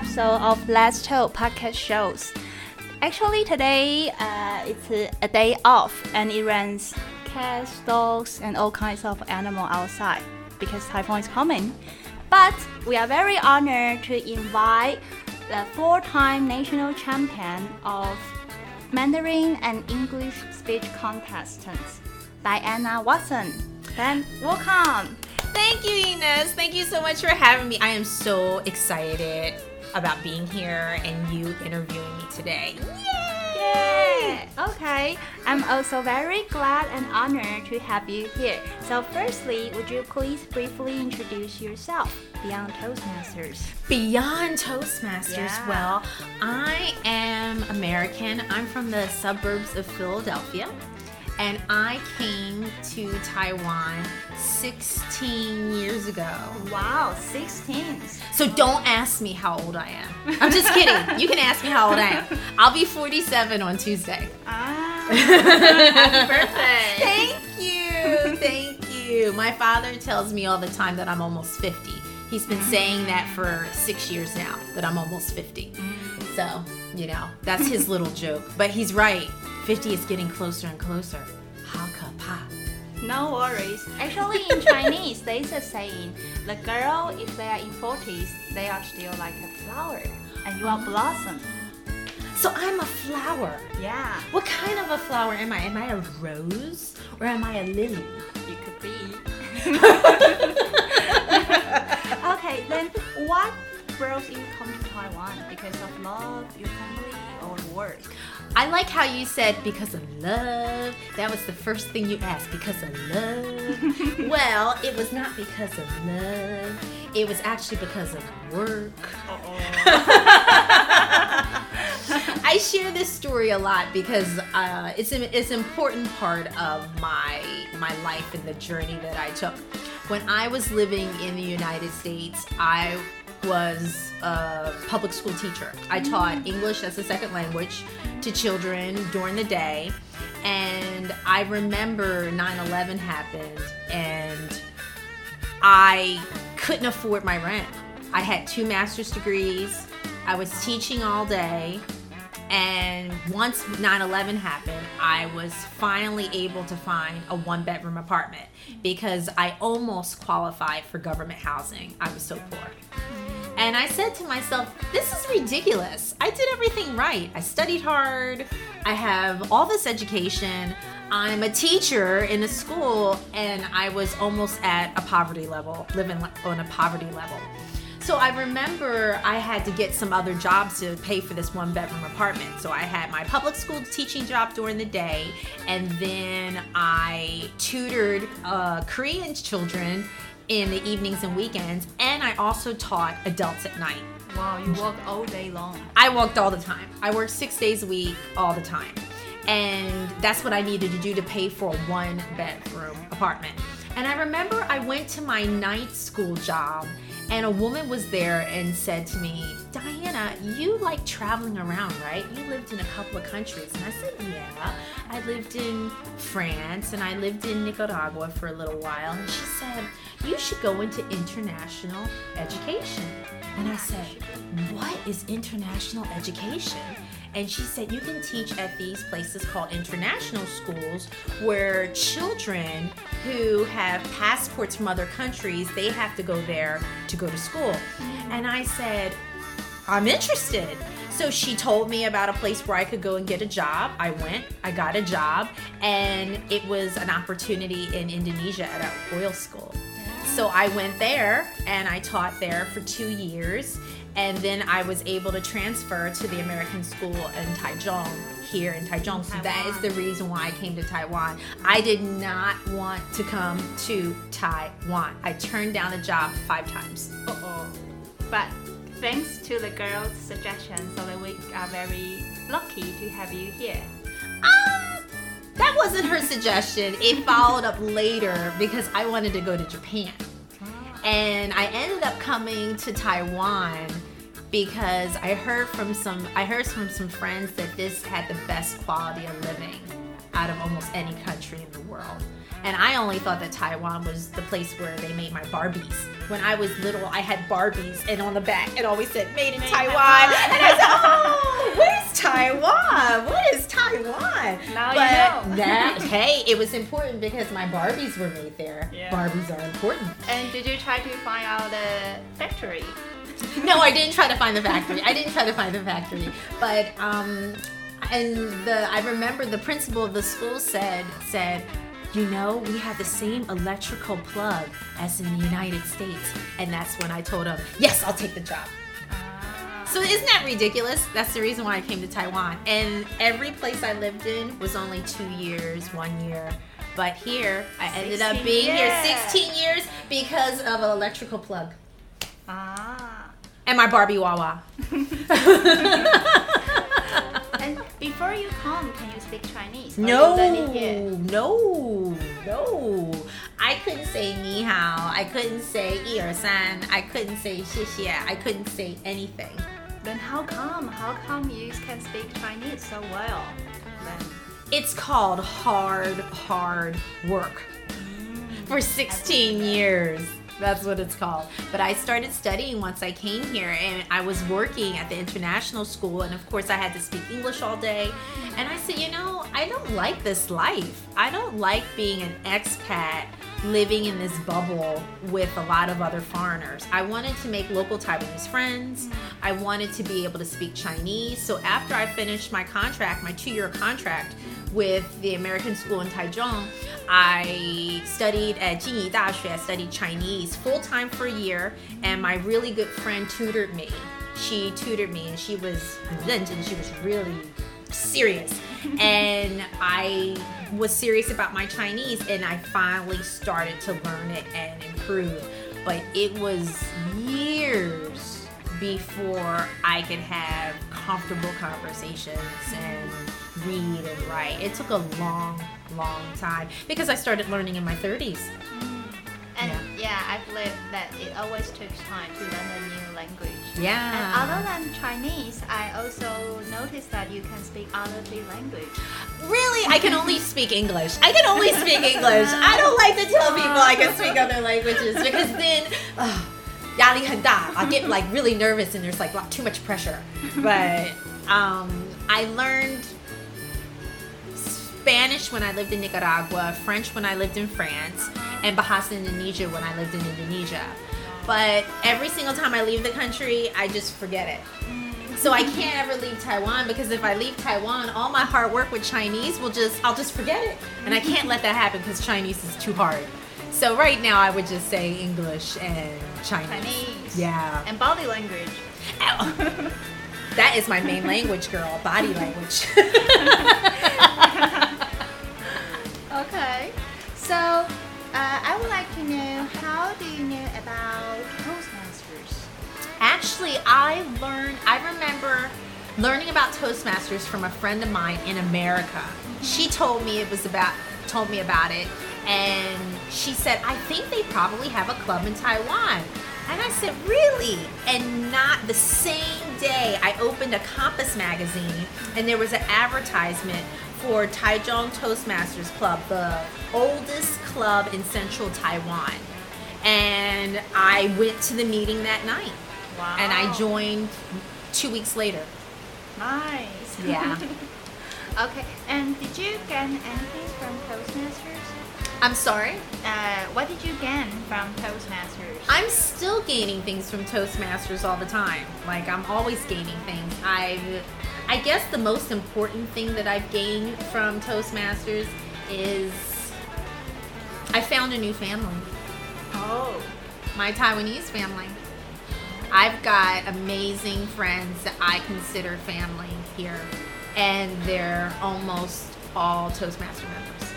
episode of Let's Talk podcast shows. Actually, today uh, it's a, day off, and it runs cats, dogs, and all kinds of animal outside because typhoon is coming. But we are very honored to invite the four-time national champion of Mandarin and English speech contestants, Diana Watson. Then welcome. Thank you, Ines. Thank you so much for having me. I am so excited about being here and you interviewing me today. Yay! Okay, I'm also very glad and honored to have you here. So, firstly, would you please briefly introduce yourself beyond Toastmasters? Beyond Toastmasters, Yeah. well, I am American. I'm from the suburbs of Philadelphia. And I came to Taiwan 16 years ago. Wow, 16. So don't ask me how old I am. I'm just kidding. You can ask me how old I am. I'll be 47 on Tuesday. Ah, happy birthday! Thank you. Thank you. My father tells me all the time that I'm almost 50. He's been saying that for six years now, that I'm almost 50. So, you know, that's his little joke. But he's right. 50 is getting closer and closer. Haka pa. No worries. Actually, in Chinese, there's a saying: the girl, if they are in 40s, they are still like a flower, and you are blossom. So I'm a flower. Yeah, What kind of a flower am I? Am I a rose or am I a lily? you could be. okay, then what brought you come to Taiwan? Because of love, your family, or work? I like how you said because of love. That was the first thing you asked because of love. well, it was not because of love. It was actually because of work. I share this story a lot because uh, it's an it's an important part of my my life and the journey that I took. When I was living in the United States, I was a public school teacher. I taught English as a second language to children during the day. And I remember 9 11 happened, and I couldn't afford my rent. I had two master's degrees. I was teaching all day. And once 9 11 happened, I was finally able to find a one bedroom apartment because I almost qualified for government housing. I was so poor. And I said to myself, this is ridiculous. I did everything right. I studied hard. I have all this education. I'm a teacher in a school, and I was almost at a poverty level, living on a poverty level. So I remember I had to get some other jobs to pay for this one bedroom apartment. So I had my public school teaching job during the day, and then I tutored uh, Korean children in the evenings and weekends, and I also taught adults at night. Wow, you work all day long. I worked all the time. I worked six days a week, all the time. And that's what I needed to do to pay for a one bedroom apartment. And I remember I went to my night school job, and a woman was there and said to me, Diana, you like traveling around, right? You lived in a couple of countries. And I said, Yeah. I lived in France and I lived in Nicaragua for a little while. And she said, You should go into international education. And I said, What is international education? And she said, You can teach at these places called international schools where children who have passports from other countries, they have to go there to go to school. Mm-hmm. And I said, I'm interested. So she told me about a place where I could go and get a job. I went, I got a job, and it was an opportunity in Indonesia at an oil school. So I went there and I taught there for two years. And then I was able to transfer to the American school in Taichung here in Taichung. So that is the reason why I came to Taiwan. I did not want to come to Taiwan. I turned down the job five times. Uh-oh. But thanks to the girl's suggestion, so that we are very lucky to have you here. Um, that wasn't her suggestion. It followed up later because I wanted to go to Japan. And I ended up coming to Taiwan because I heard from some I heard from some friends that this had the best quality of living out of almost any country in the world. And I only thought that Taiwan was the place where they made my Barbies. When I was little, I had Barbies, and on the back it always said "Made in Made Taiwan." Taiwan. And I said, "Oh, where's Taiwan? What is Taiwan?" Now you but know. that hey, it was important because my Barbies were made there. Yeah. Barbies are important. And did you try to find out the factory? no, I didn't try to find the factory. I didn't try to find the factory. But um and the I remember the principal of the school said said you know, we have the same electrical plug as in the United States. And that's when I told him, yes, I'll take the job. So isn't that ridiculous? That's the reason why I came to Taiwan. And every place I lived in was only two years, one year. But here, I ended up 16 being here 16 years because of an electrical plug Ah. and my Barbie Wawa. And before you come, can you speak Chinese? No, you learn it here? no, no. I couldn't say ni hao. I couldn't say yi er san. I couldn't say xie xie. I couldn't say anything. Then how come? How come you can speak Chinese so well? Then It's called hard, hard work. For 16 years. That's what it's called. But I started studying once I came here and I was working at the international school and of course I had to speak English all day. And I said, you know, I don't like this life. I don't like being an expat living in this bubble with a lot of other foreigners. I wanted to make local Taiwanese friends. I wanted to be able to speak Chinese. So after I finished my contract, my two year contract with the American school in Taichung, I studied at Jingyi Daxue. I studied Chinese full time for a year, and my really good friend tutored me. She tutored me, and she was 很认真, she was really serious. and I was serious about my Chinese, and I finally started to learn it and improve. But it was years before I could have comfortable conversations and read and write. It took a long, long time because I started learning in my 30s. And Yeah yeah. I believe that it always takes time to learn a new language. And Yeah. other than Chinese, I also noticed that you can speak other three languages. Really, I can only speak English. I can only speak English. I don't like to tell people I can speak other languages because then, uh, 压力很大. I get like really nervous and there's like lot- too much pressure. But um, I learned Spanish when I lived in Nicaragua, French when I lived in France, and Bahasa Indonesia when I lived in Indonesia. But every single time I leave the country, I just forget it. So I can't ever leave Taiwan because if I leave Taiwan, all my hard work with Chinese will just I'll just forget it. And I can't let that happen because Chinese is too hard. So right now I would just say English and Chinese. Chinese. Yeah. And body language. Ow. That is my main language, girl. Body language. Okay. So, uh, I would like to know how do you know about Toastmasters? Actually, I learned, I remember learning about Toastmasters from a friend of mine in America. She told me it was about, told me about it, and she said, I think they probably have a club in Taiwan. And I said, really? And not the same day, I opened a Compass magazine, and there was an advertisement for Taichung Toastmasters Club, the oldest club in central Taiwan. And I went to the meeting that night Wow. and I joined two weeks later. Nice. Yeah. okay. And did you gain anything from Toastmasters? I'm sorry. Uh, what did you gain from Toastmasters? I'm still gaining things from Toastmasters all the time. Like I'm always gaining things. I've I guess the most important thing that I've gained from Toastmasters is I found a new family. oh. My Taiwanese family. I've got amazing friends that I consider family here. And they're almost all Toastmaster members.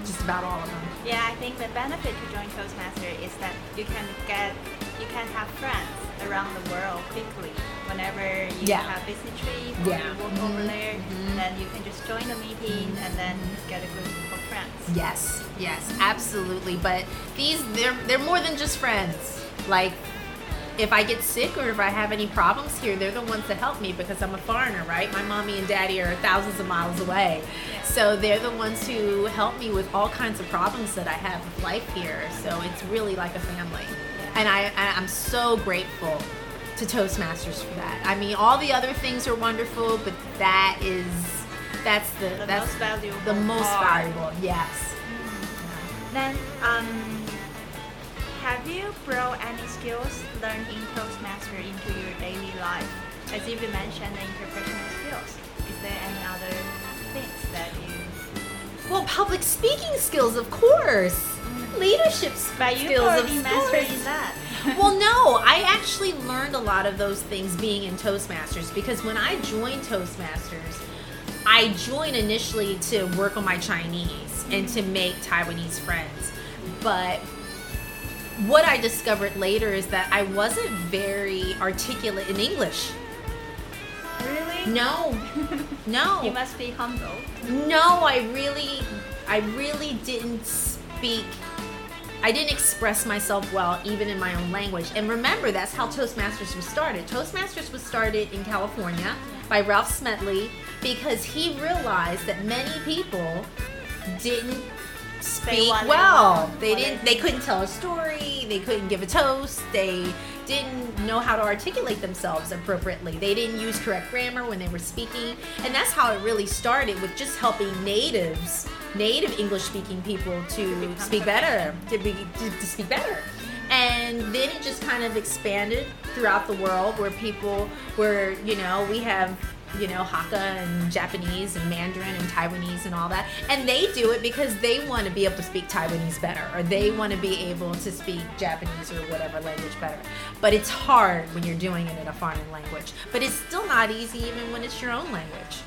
Just about all of them. Yeah, I think the benefit to join Toastmaster is that you can get, you can have friends around the world quickly. Whenever you Yeah. have business trip or Yeah. you work over Mhm. there, Mhm. then you can just join the meeting and then get a group of friends. Yes, yes, absolutely. But these they're they're more than just friends. Like if I get sick or if I have any problems here, they're the ones that help me because I'm a foreigner, right? My mommy and daddy are thousands of miles away. So they're the ones who help me with all kinds of problems that I have with life here. So it's really like a family. And I, I I'm so grateful to Toastmasters for that. I mean, all the other things are wonderful, but that is that's the, The that's most valuable the most part. valuable. Yes. Then, um, have you brought any skills learned in Toastmaster into your daily life? As you mentioned, the interpersonal skills. Is there any other things that you? Well, public speaking skills, of course. Leadership But you skills, already of mastered that. Well, no, I actually learned a lot of those things being in Toastmasters because when I joined Toastmasters, I joined initially to work on my Chinese and to make Taiwanese friends. But what I discovered later is that I wasn't very articulate in English. really? No, no. You must be humble. No, I really, I really didn't speak. I didn't express myself well, even in my own language. And remember, that's how Toastmasters was started. Toastmasters was started in California by Ralph Smedley because he realized that many people didn't speak they well. They didn't. They couldn't tell a story. They couldn't give a toast. They didn't know how to articulate themselves appropriately. They didn't use correct grammar when they were speaking, and that's how it really started with just helping natives, native English-speaking people to speak better, to be to, to speak better. And then it just kind of expanded throughout the world where people where, you know, we have you know, Hakka and Japanese and Mandarin and Taiwanese and all that. And they do it because they want to be able to speak Taiwanese better or they want to be able to speak Japanese or whatever language better. But it's hard when you're doing it in a foreign language. But it's still not easy even when it's your own language.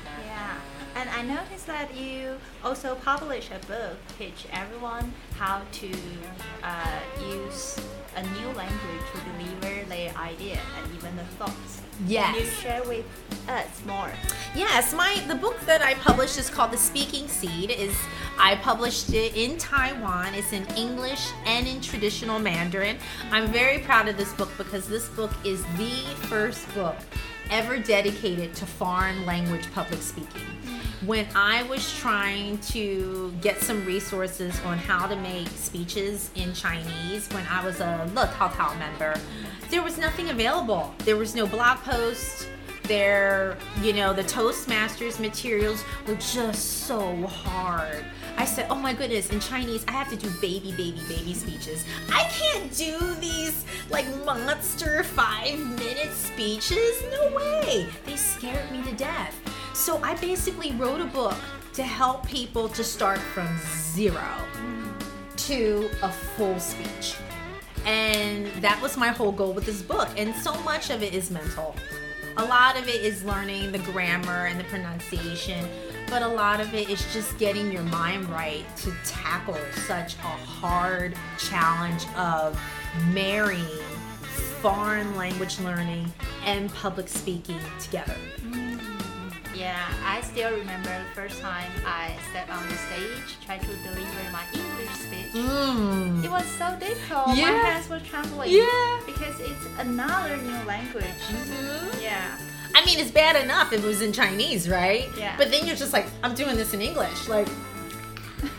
And I noticed that you also publish a book teach everyone how to uh, use a new language to deliver their idea and even the thoughts. Yes. Can you share with us more? Yes, my the book that I published is called The Speaking Seed. Is I published it in Taiwan. It's in English and in traditional Mandarin. I'm very proud of this book because this book is the first book ever dedicated to foreign language public speaking. When I was trying to get some resources on how to make speeches in Chinese when I was a Le Tao Tao member, there was nothing available. There was no blog post There, you know the toastmasters materials were just so hard i said oh my goodness in chinese i have to do baby baby baby speeches. I can't do these like monster five minute speeches? No way. They scared me to death. So i basically wrote a book to help people to start from zero to a full speech. And that was my whole goal with this book. And so much of it is mental. A lot of it is learning the grammar and the pronunciation, but a lot of it is just getting your mind right to tackle such a hard challenge of marrying foreign language learning and public speaking together. Yeah, I still remember the first time I stepped on the stage, tried to deliver my English speech. Mm. It was so difficult. My hands were trembling. Yeah. Because it's another new language. Mhm. Yeah. I mean, it's bad enough if it was in Chinese, right? Yeah. But then you're just like, I'm doing this in English. Like,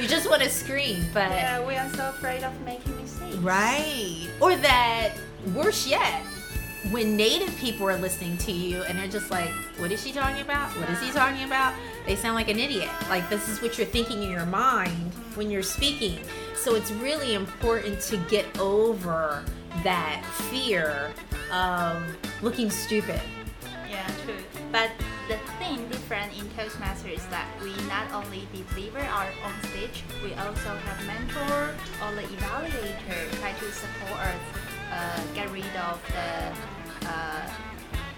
you just want to scream, but. Yeah, we are so afraid of making mistakes. Right. Or that, worse yet, when native people are listening to you and they're just like, what is she talking about? What is he uh-huh. talking about? They sound like an idiot. Like, this is what you're thinking in your mind when you're speaking. So it's really important to get over that fear of looking stupid. Yeah, true. But the thing different in Toastmaster is that we not only deliver our own speech, we also have mentor or the evaluator try to support us uh, get rid of the uh,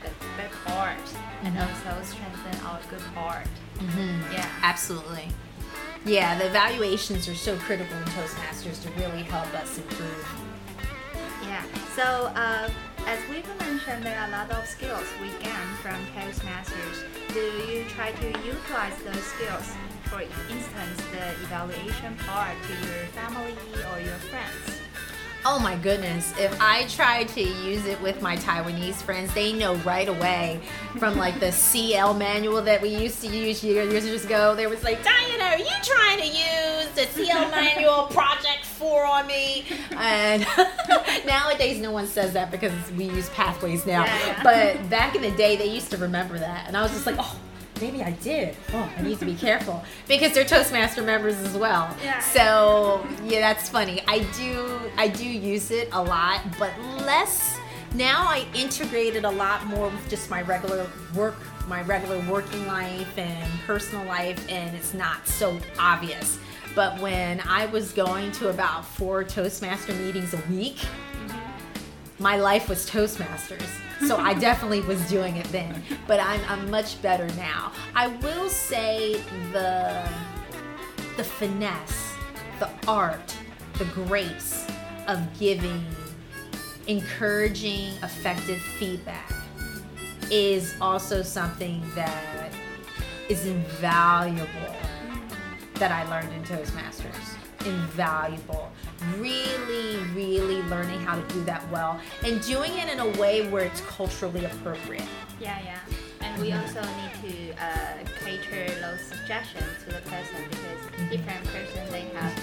the bad parts and Mhm. also strengthen our good part. Mm-hmm. Yeah. Absolutely. Yeah, the evaluations are so critical in Toastmasters to really help us improve. Yeah. So, uh, as we've mentioned, there are a lot of skills we gain from Toastmasters. Do you try to utilize those skills? For instance, the evaluation part to your family or your friends. Oh my goodness. If I try to use it with my Taiwanese friends, they know right away from like the CL manual that we used to use years ago. There was like, Diana, are you trying to use the CL manual project four on me? And nowadays, no one says that because we use pathways now. Yeah, yeah. But back in the day, they used to remember that. And I was just like, oh, maybe I did. Oh, I need to be careful because they're Toastmaster members as well. Yeah. So yeah, that's funny. I do I do use it a lot, but less now. I integrate it a lot more with just my regular work, my regular working life and personal life, and it's not so obvious. But when I was going to about four Toastmaster meetings a week, mm-hmm. my life was Toastmasters. So I definitely was doing it then. But I'm, I'm much better now. I will say the the finesse, the art, the grace of giving encouraging, effective feedback is also something that is invaluable that I learned in Toastmasters. Invaluable. Really, really learning how to do that well and doing it in a way where it's culturally appropriate. Yeah, yeah. And we also need to uh, cater those suggestions to the person because different person they have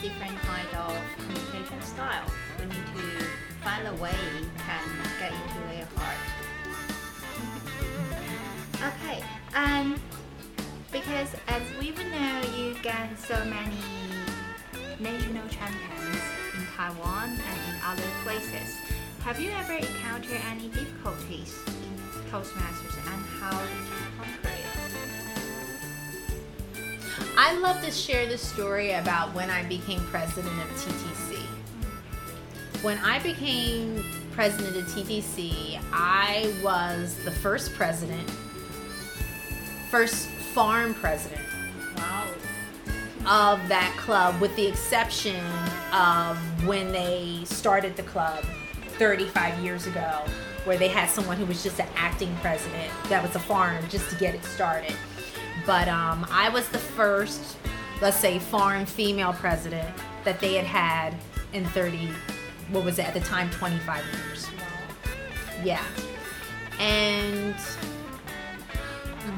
different kind of communication style. We need to find a way can get into their heart. okay, um, because as we know, you get so many national champions in Taiwan and in other places. Have you ever encountered any difficulties in Toastmasters and how did you conquer it? I love to share the story about when I became president of TTC. When I became president of TTC, I was the first president, first farm president Wow. Of that club, with the exception of when they started the club 35 years ago, where they had someone who was just an acting president that was a farm just to get it started. But um, I was the first, let's say, foreign female president that they had had in 30, what was it at the time, 25 years. Yeah. And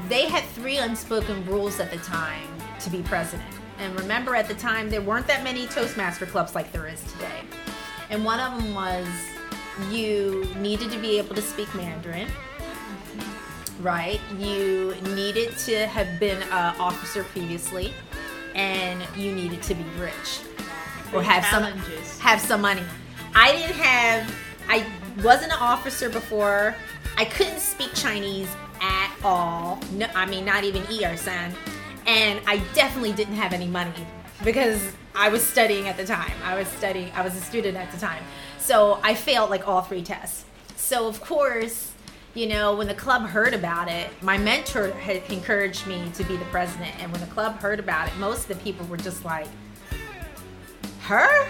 they had three unspoken rules at the time to be president. And remember, at the time, there weren't that many Toastmaster clubs like there is today. And one of them was you needed to be able to speak Mandarin, right? You needed to have been an officer previously, and you needed to be rich or have some have some money. I didn't have. I wasn't an officer before. I couldn't speak Chinese at all. No, I mean not even er san, and I definitely didn't have any money because I was studying at the time. I was studying. I was a student at the time, so I failed like all three tests. So of course. You know, when the club heard about it, my mentor had encouraged me to be the president. And when the club heard about it, most of the people were just like, her?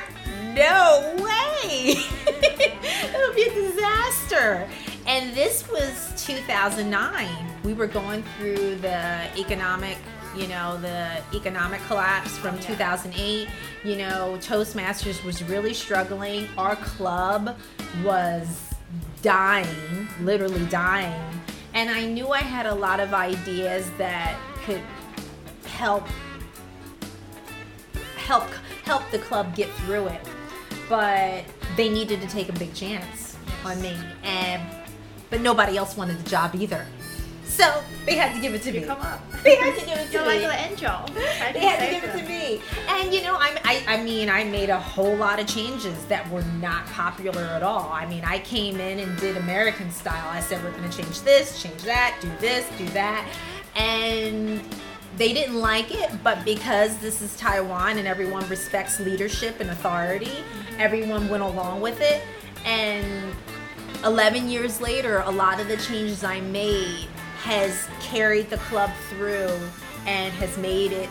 No way! it would be a disaster. And this was 2009. We were going through the economic, you know, the economic collapse from 2008. You know, Toastmasters was really struggling. Our club was dying, literally dying. And I knew I had a lot of ideas that could help help help the club get through it. But they needed to take a big chance on me, and but nobody else wanted the job either. So they had to give it to You me. come up. They had to give it to You're me. like an angel. They had to save give it to me. And you know, I'm, I, I mean, I made a whole lot of changes that were not popular at all. I mean, I came in and did American style. I said, we're going to change this, change that, do this, do that. And they didn't like it, but because this is Taiwan and everyone respects leadership and authority, everyone went along with it. And 11 years later, a lot of the changes I made has carried the club through and has made it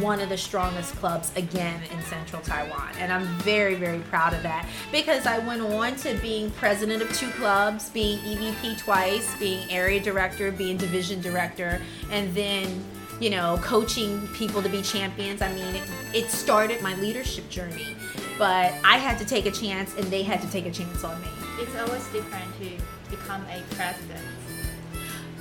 one of the strongest clubs again in central Taiwan. And I'm very, very proud of that because I went on to being president of two clubs, being EVP twice, being area director, being division director, and then you know, coaching people to be champions. I mean, it, it started my leadership journey, but I had to take a chance and they had to take a chance on me. It's always different to become a president.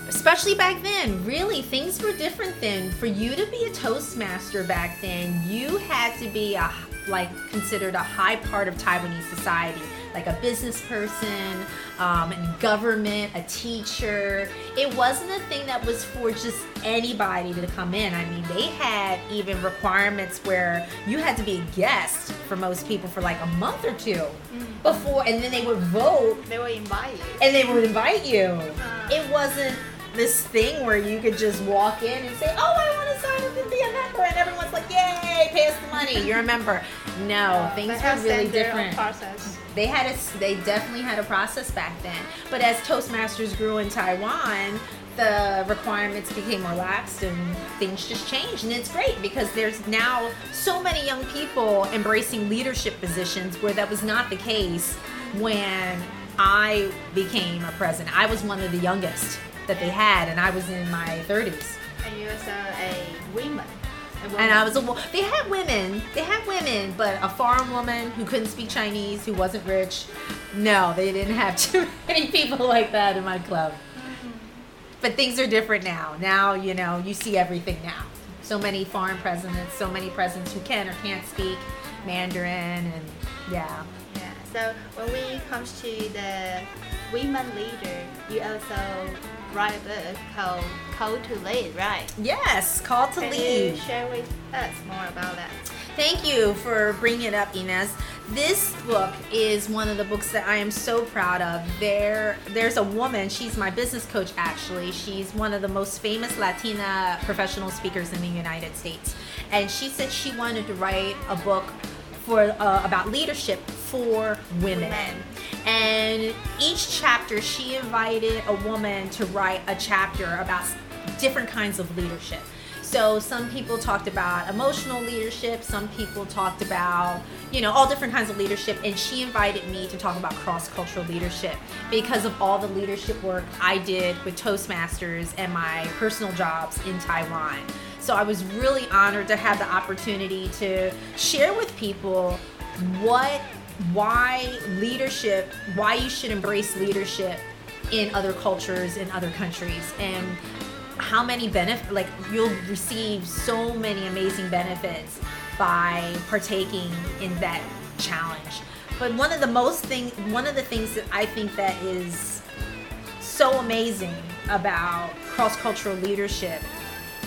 Especially back then, really, things were different then. For you to be a Toastmaster back then, you had to be a like considered a high part of Taiwanese society like a business person, um, in government, a teacher. It wasn't a thing that was for just anybody to come in. I mean, they had even requirements where you had to be a guest for most people for like a month or 2 mm-hmm. before, and then they would vote. They would invite you. And they would invite you. Uh, it wasn't this thing where you could just walk in and say, "Oh, I want to sign up and be a member," and everyone's like, "Yay, pay us the money, you're a member." No, things were really different. Process. They had a they definitely had a process back then. But as toastmasters grew in taiwan the requirements became lax and things just changed. And it's great because there's now so many young people embracing leadership positions where that was not the case when i became a president. I was one of the youngest that they had and i was in my 30s and you also a woman and I was a they had women, they had women, but a foreign woman who couldn't speak Chinese, who wasn't rich. No, they didn't have too many people like that in my club. Mm-hmm. But things are different now. Now, you know, you see everything now. So many foreign presidents, so many presidents who can or can't speak Mandarin and yeah. Yeah. So when we comes to the women leader, you also write a book called Call to Lead, right? Yes, Call to Can Lead. You share with us more about that. Thank you for bringing it up, Inez. This book is one of the books that I am so proud of. There, there's a woman. She's my business coach. Actually, she's one of the most famous Latina professional speakers in the United States, and she said she wanted to write a book for uh, about leadership for women. women. And each chapter, she invited a woman to write a chapter about different kinds of leadership. So some people talked about emotional leadership, some people talked about, you know, all different kinds of leadership. And she invited me to talk about cross cultural leadership because of all the leadership work I did with Toastmasters and my personal jobs in Taiwan. So I was really honored to have the opportunity to share with people what why leadership, why you should embrace leadership in other cultures in other countries and how many benefits like you'll receive so many amazing benefits by partaking in that challenge. But one of the most thing one of the things that i think that is so amazing about cross-cultural leadership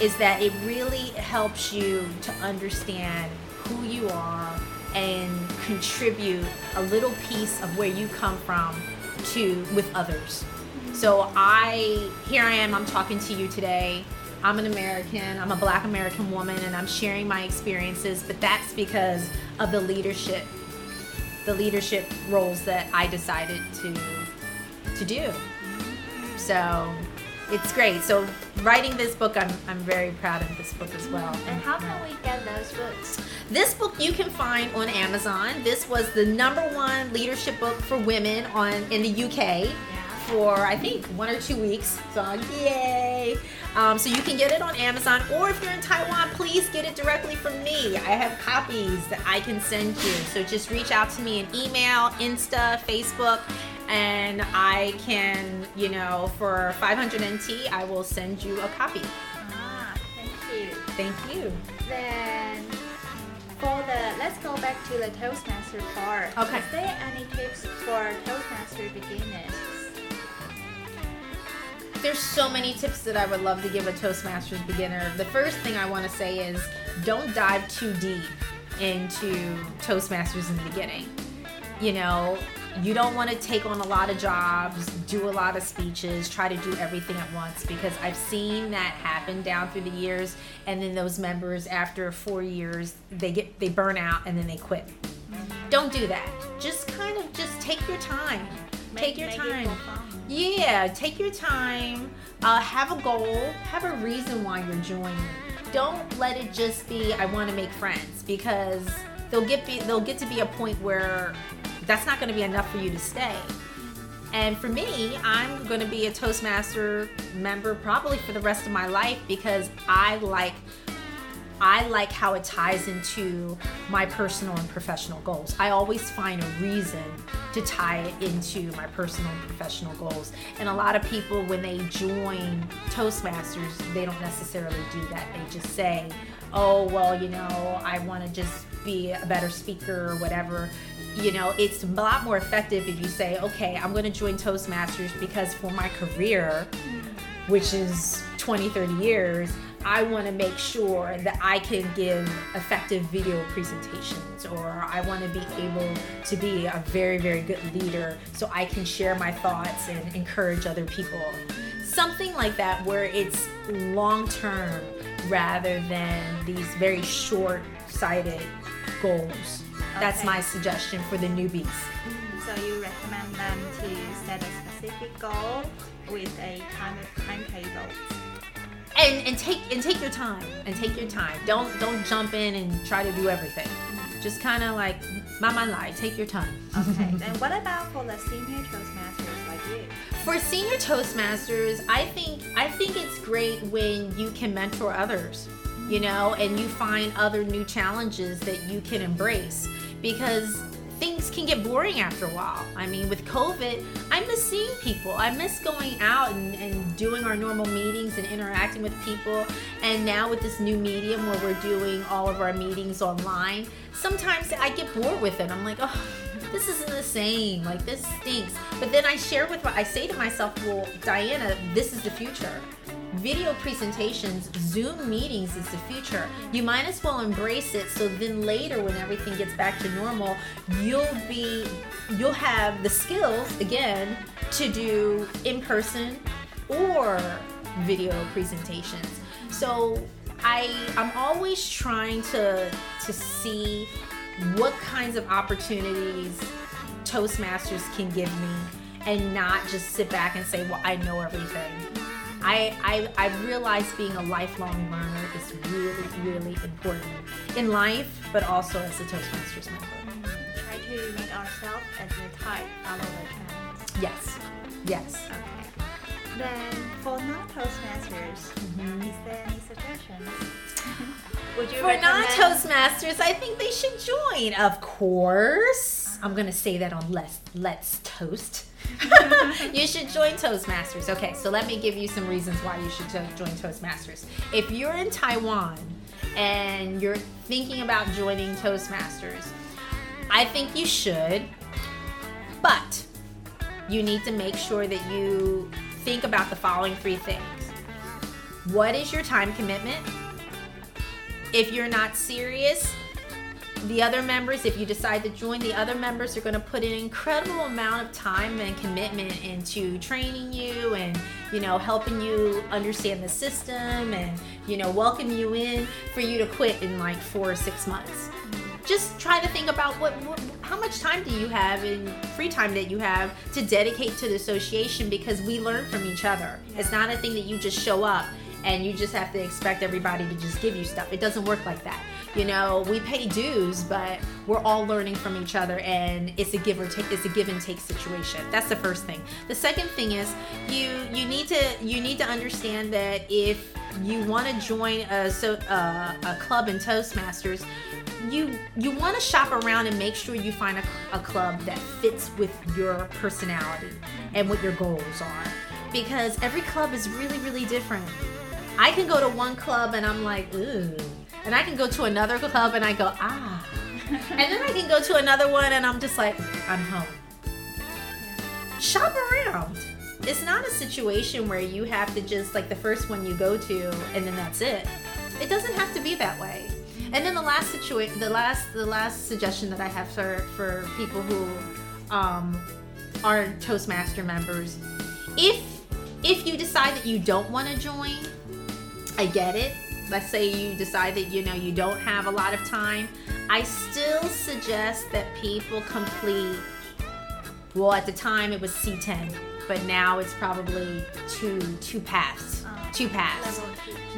is that it really helps you to understand who you are and contribute a little piece of where you come from to with others. So I here I am I'm talking to you today. I'm an American, I'm a black American woman and I'm sharing my experiences, but that's because of the leadership the leadership roles that I decided to to do. So it's great. So writing this book, I'm, I'm very proud of this book as well. And how can we get those books? This book you can find on Amazon. This was the number one leadership book for women on in the UK. Yeah. For I think one or two weeks, so yay! Um, so you can get it on Amazon, or if you're in Taiwan, please get it directly from me. I have copies that I can send you. So just reach out to me in email, Insta, Facebook, and I can, you know, for 500 NT, I will send you a copy. Ah, thank you. Thank you. Then for the, let's go back to the Toastmaster part. Okay. Is there any tips for Toastmaster beginners? There's so many tips that I would love to give a Toastmasters beginner. The first thing I want to say is don't dive too deep into Toastmasters in the beginning. You know, you don't want to take on a lot of jobs, do a lot of speeches, try to do everything at once because I've seen that happen down through the years and then those members after 4 years they get they burn out and then they quit. Mm-hmm. Don't do that. Just kind of just take your time. Make, take your time. Yeah, take your time. Uh, have a goal. Have a reason why you're joining. Don't let it just be I want to make friends because they'll get be, they'll get to be a point where that's not going to be enough for you to stay. And for me, I'm going to be a Toastmaster member probably for the rest of my life because I like I like how it ties into my personal and professional goals. I always find a reason to tie it into my personal and professional goals. And a lot of people, when they join Toastmasters, they don't necessarily do that. They just say, oh, well, you know, I want to just be a better speaker or whatever. You know, it's a lot more effective if you say, okay, I'm going to join Toastmasters because for my career, which is 20, 30 years, I want to make sure that I can give effective video presentations or I want to be able to be a very, very good leader so I can share my thoughts and encourage other people. Something like that where it's long term rather than these very short sighted goals. That's Okay. my suggestion for the newbies. Mm, so you recommend them to set a specific goal with a time timetable. and and take and take your time and take your time don't don't jump in and try to do everything mm. just kind of like mama lie take your time Okay. then what about for the senior Toastmasters like you? for senior toastmasters i think i think it's great when you can mentor others you mm. know and you find other new challenges that you can embrace because things can get boring after a while i mean with covid i miss seeing people i miss going out and, and doing our normal meetings and interacting with people and now with this new medium where we're doing all of our meetings online sometimes i get bored with it i'm like oh this isn't the same. Like this stinks. But then I share with I say to myself, well, Diana, this is the future. Video presentations, Zoom meetings is the future. You might as well embrace it so then later when everything gets back to normal, you'll be you'll have the skills again to do in person or video presentations. So I I'm always trying to to see what kinds of opportunities Toastmasters can give me and not just sit back and say, well, I know everything. I, I, I realize being a lifelong learner is really, really important in life, but also as a Toastmasters member. Try to make ourselves as the type follow the trends. Yes, yes. Okay. Then for non-Toastmasters, mm-hmm. is there any suggestions? Would you For recommend? non Toastmasters, I think they should join, of course. I'm going to say that on Let's, Let's Toast. you should join Toastmasters. Okay, so let me give you some reasons why you should jo- join Toastmasters. If you're in Taiwan and you're thinking about joining Toastmasters, I think you should, but you need to make sure that you think about the following three things. What is your time commitment? If you're not serious, the other members, if you decide to join, the other members are going to put an incredible amount of time and commitment into training you and, you know, helping you understand the system and, you know, welcome you in for you to quit in like four or six months. Just try to think about what, what how much time do you have in free time that you have to dedicate to the association because we learn from each other. It's not a thing that you just show up and you just have to expect everybody to just give you stuff. It doesn't work like that. You know, we pay dues, but we're all learning from each other and it's a give or take it's a give and take situation. That's the first thing. The second thing is you you need to you need to understand that if you want to join a so a club in Toastmasters, you you want to shop around and make sure you find a, a club that fits with your personality and what your goals are because every club is really really different i can go to one club and i'm like ooh. And i can go to another club and i go ah. And then i can go to another one and i'm just like i'm home. Shop around. It's not a situation where you have to just like the first one you go to and then that's it. It doesn't have to be that way. And then the last situation the last the last suggestion that i have for for people who um are toastmaster members if if you decide that you don't want to join i get it let's say you decide that you know you don't have a lot of time i still suggest that people complete well at the time it was c10 but now it's probably two two paths uh, two paths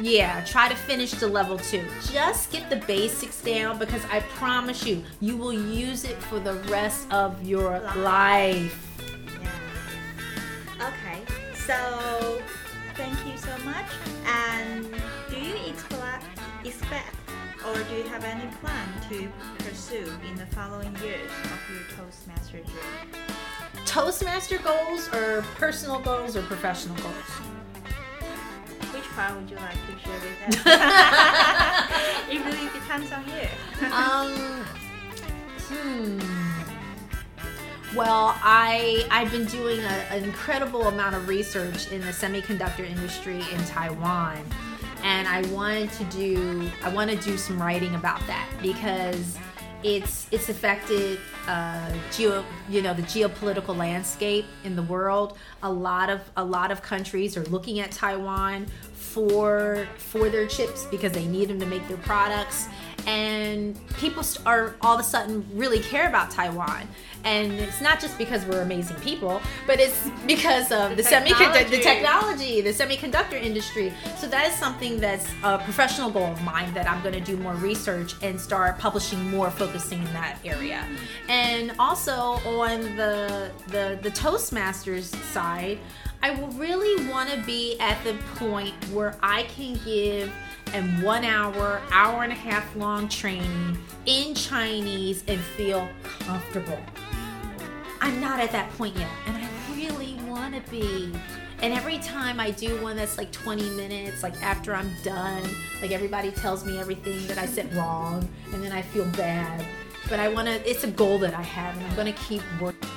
yeah, try to finish the level two. Just get the basics down because I promise you, you will use it for the rest of your Life. life. Yeah. Okay. So, thank you so much. Or do you have any plan to pursue in the following years of your Toastmaster journey? Toastmaster goals or personal goals or professional goals? Which part would you like to share with us? it really depends on you. um, hmm. Well, I I've been doing a, an incredible amount of research in the semiconductor industry in Taiwan, and I wanted to do I want to do some writing about that because it's it's affected uh, geo you know the geopolitical landscape in the world. A lot of a lot of countries are looking at Taiwan for for their chips because they need them to make their products and people are all of a sudden really care about Taiwan. And it's not just because we're amazing people, but it's because of the, the semiconductor, the technology, the semiconductor industry. So that is something that's a professional goal of mine that I'm going to do more research and start publishing more, focusing in that area. And also on the the, the Toastmasters side, I will really want to be at the point where I can give and one hour, hour and a half long training in Chinese and feel comfortable. I'm not at that point yet, and I really want to be. And every time I do one that's like 20 minutes, like after I'm done, like everybody tells me everything that I said wrong, and then I feel bad. But I want to, it's a goal that I have, and I'm going to keep working.